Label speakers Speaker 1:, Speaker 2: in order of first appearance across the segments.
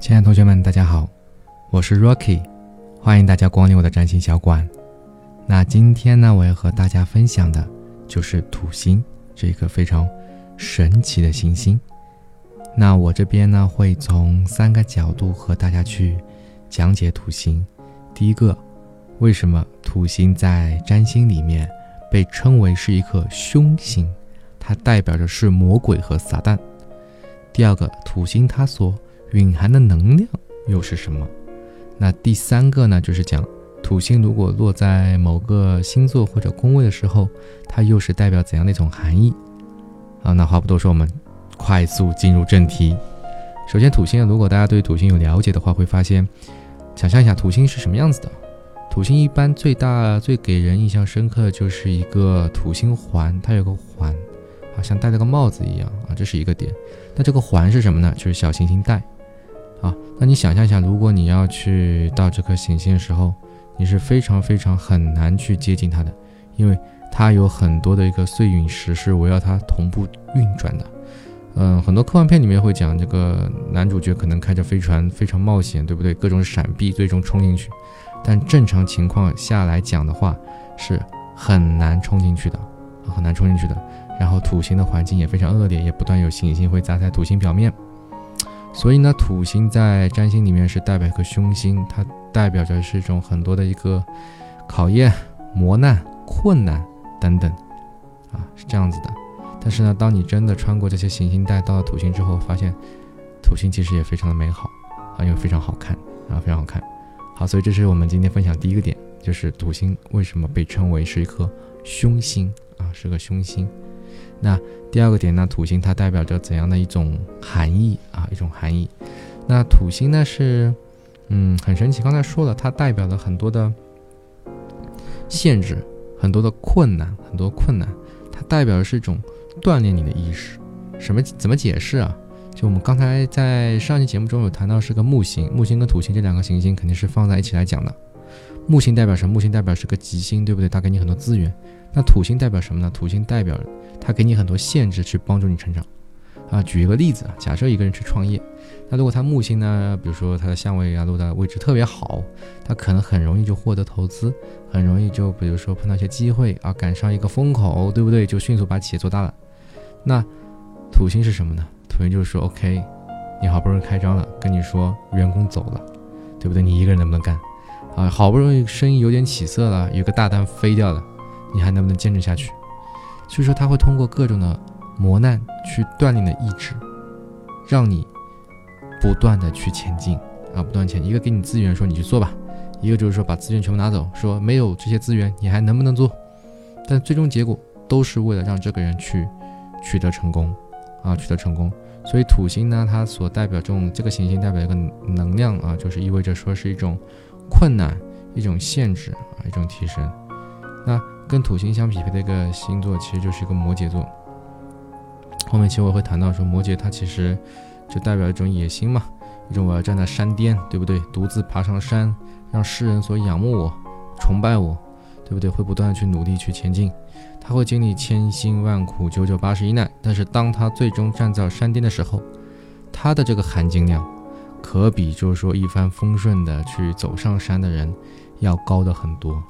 Speaker 1: 亲爱的同学们，大家好，我是 Rocky，欢迎大家光临我的占星小馆。那今天呢，我要和大家分享的就是土星这一颗非常神奇的行星。那我这边呢，会从三个角度和大家去讲解土星。第一个，为什么土星在占星里面被称为是一颗凶星？它代表着是魔鬼和撒旦。第二个，土星它所蕴含的能量又是什么？那第三个呢，就是讲土星如果落在某个星座或者宫位的时候，它又是代表怎样的一种含义？啊，那话不多说，我们快速进入正题。首先，土星，如果大家对土星有了解的话，会发现，想象一下土星是什么样子的。土星一般最大、最给人印象深刻的就是一个土星环，它有个环，啊，像戴了个帽子一样啊，这是一个点。那这个环是什么呢？就是小行星带。啊，那你想象一下，如果你要去到这颗行星的时候，你是非常非常很难去接近它的，因为它有很多的一个碎陨石是围绕它同步运转的。嗯，很多科幻片里面会讲这个男主角可能开着飞船非常冒险，对不对？各种闪避，最终冲进去。但正常情况下来讲的话，是很难冲进去的，很难冲进去的。然后土星的环境也非常恶劣，也不断有行星会砸在土星表面。所以呢，土星在占星里面是代表一颗凶星，它代表着是一种很多的一个考验、磨难、困难等等，啊，是这样子的。但是呢，当你真的穿过这些行星带到了土星之后，发现土星其实也非常的美好，啊，又非常好看，啊，非常好看。好，所以这是我们今天分享第一个点，就是土星为什么被称为是一颗凶星啊，是个凶星。那第二个点呢，土星它代表着怎样的一种含义啊？一种含义。那土星呢是，嗯，很神奇。刚才说了，它代表了很多的限制，很多的困难，很多困难。它代表的是一种锻炼你的意识。什么？怎么解释啊？就我们刚才在上期节目中有谈到，是个木星，木星跟土星这两个行星肯定是放在一起来讲的。木星代表什么？木星代表是个吉星，对不对？它给你很多资源。那土星代表什么呢？土星代表。它给你很多限制去帮助你成长，啊，举一个例子啊，假设一个人去创业，那如果他木星呢，比如说他的相位啊落的位置特别好，他可能很容易就获得投资，很容易就比如说碰到一些机会啊，赶上一个风口，对不对？就迅速把企业做大了。那土星是什么呢？土星就是说，OK，你好不容易开张了，跟你说员工走了，对不对？你一个人能不能干？啊，好不容易生意有点起色了，有个大单飞掉了，你还能不能坚持下去？所以说他会通过各种的磨难去锻炼的意志，让你不断的去前进啊，不断前。一个给你资源说你去做吧，一个就是说把资源全部拿走，说没有这些资源你还能不能做？但最终结果都是为了让这个人去取得成功啊，取得成功。所以土星呢，它所代表这种这个行星代表一个能量啊，就是意味着说是一种困难、一种限制啊，一种提升。那。跟土星相匹配的一个星座，其实就是一个摩羯座。后面其实我会谈到说，摩羯它其实就代表一种野心嘛，一种我要站在山巅，对不对？独自爬上山，让世人所仰慕我、崇拜我，对不对？会不断的去努力去前进，他会经历千辛万苦、九九八十一难，但是当他最终站在山巅的时候，他的这个含金量，可比就是说一帆风顺的去走上山的人要高的很多。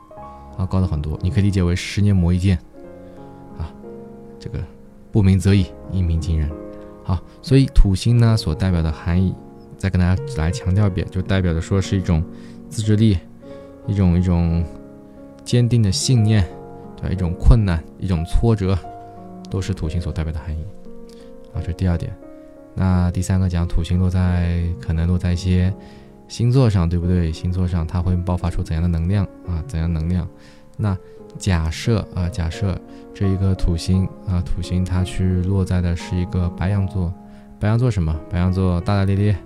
Speaker 1: 啊，高了很多，你可以理解为十年磨一剑，啊，这个不鸣则已，一鸣惊人。好，所以土星呢所代表的含义，再跟大家来强调一遍，就代表着说是一种自制力，一种一种坚定的信念，对，一种困难，一种挫折，都是土星所代表的含义。啊，这是第二点。那第三个讲土星落在可能落在一些。星座上对不对？星座上它会爆发出怎样的能量啊？怎样能量？那假设啊，假设这一个土星啊，土星它去落在的是一个白羊座，白羊座什么？白羊座大大咧咧，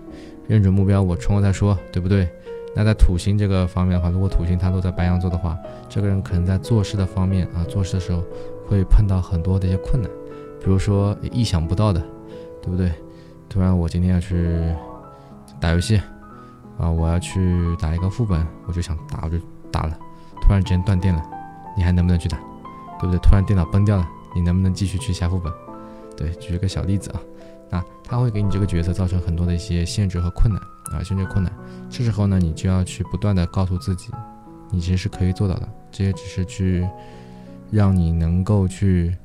Speaker 1: 认准目标我冲了再说，对不对？那在土星这个方面的话，如果土星它落在白羊座的话，这个人可能在做事的方面啊，做事的时候会碰到很多的一些困难，比如说意想不到的，对不对？突然我今天要去打游戏。啊，我要去打一个副本，我就想打，我就打了。突然之间断电了，你还能不能去打？对不对？突然电脑崩掉了，你能不能继续去下副本？对，举一个小例子啊。啊，它会给你这个角色造成很多的一些限制和困难啊，限制困难。这时候呢，你就要去不断的告诉自己，你其实是可以做到的。这些只是去让你能够去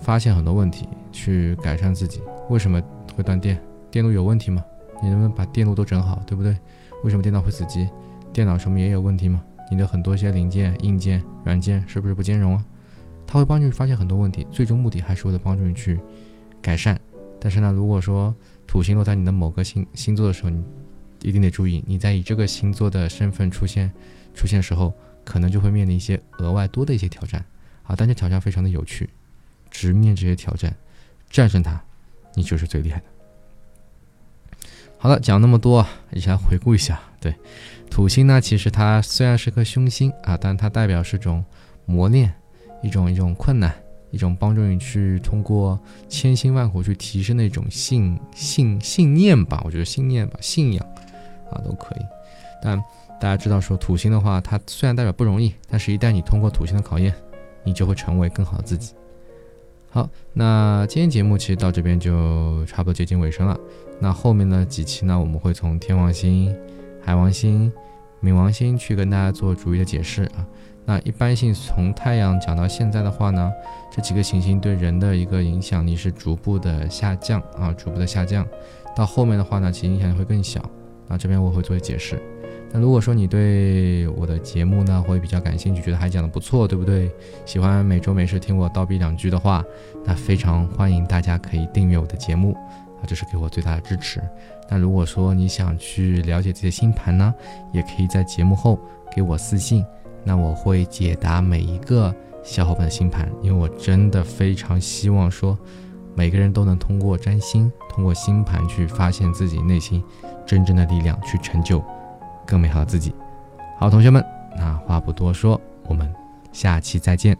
Speaker 1: 发现很多问题，去改善自己。为什么会断电？电路有问题吗？你能不能把电路都整好，对不对？为什么电脑会死机？电脑上面也有问题吗？你的很多一些零件、硬件、软件是不是不兼容啊？它会帮助你发现很多问题，最终目的还是为了帮助你去改善。但是呢，如果说土星落在你的某个星星座的时候，你一定得注意，你在以这个星座的身份出现出现时候，可能就会面临一些额外多的一些挑战啊。但这挑战非常的有趣，直面这些挑战，战胜它，你就是最厉害的。好了，讲那么多，一起来回顾一下。对，土星呢，其实它虽然是颗凶星啊，但它代表是种磨练。一种一种困难，一种帮助你去通过千辛万苦去提升的一种信信信念吧，我觉得信念吧，信仰啊都可以。但大家知道说土星的话，它虽然代表不容易，但是一旦你通过土星的考验，你就会成为更好的自己。好，那今天节目其实到这边就差不多接近尾声了。那后面的几期呢，我们会从天王星、海王星、冥王星去跟大家做逐一的解释啊。那一般性从太阳讲到现在的话呢，这几个行星对人的一个影响力是逐步的下降啊，逐步的下降。到后面的话呢，其实影响会更小。那这边我会做解释。那如果说你对我的节目呢会比较感兴趣，觉得还讲的不错，对不对？喜欢每周没事听我叨逼两句的话，那非常欢迎大家可以订阅我的节目啊，这是给我最大的支持。那如果说你想去了解这些星盘呢，也可以在节目后给我私信。那我会解答每一个小伙伴的星盘，因为我真的非常希望说，每个人都能通过占星，通过星盘去发现自己内心真正的力量，去成就更美好的自己。好，同学们，那话不多说，我们下期再见。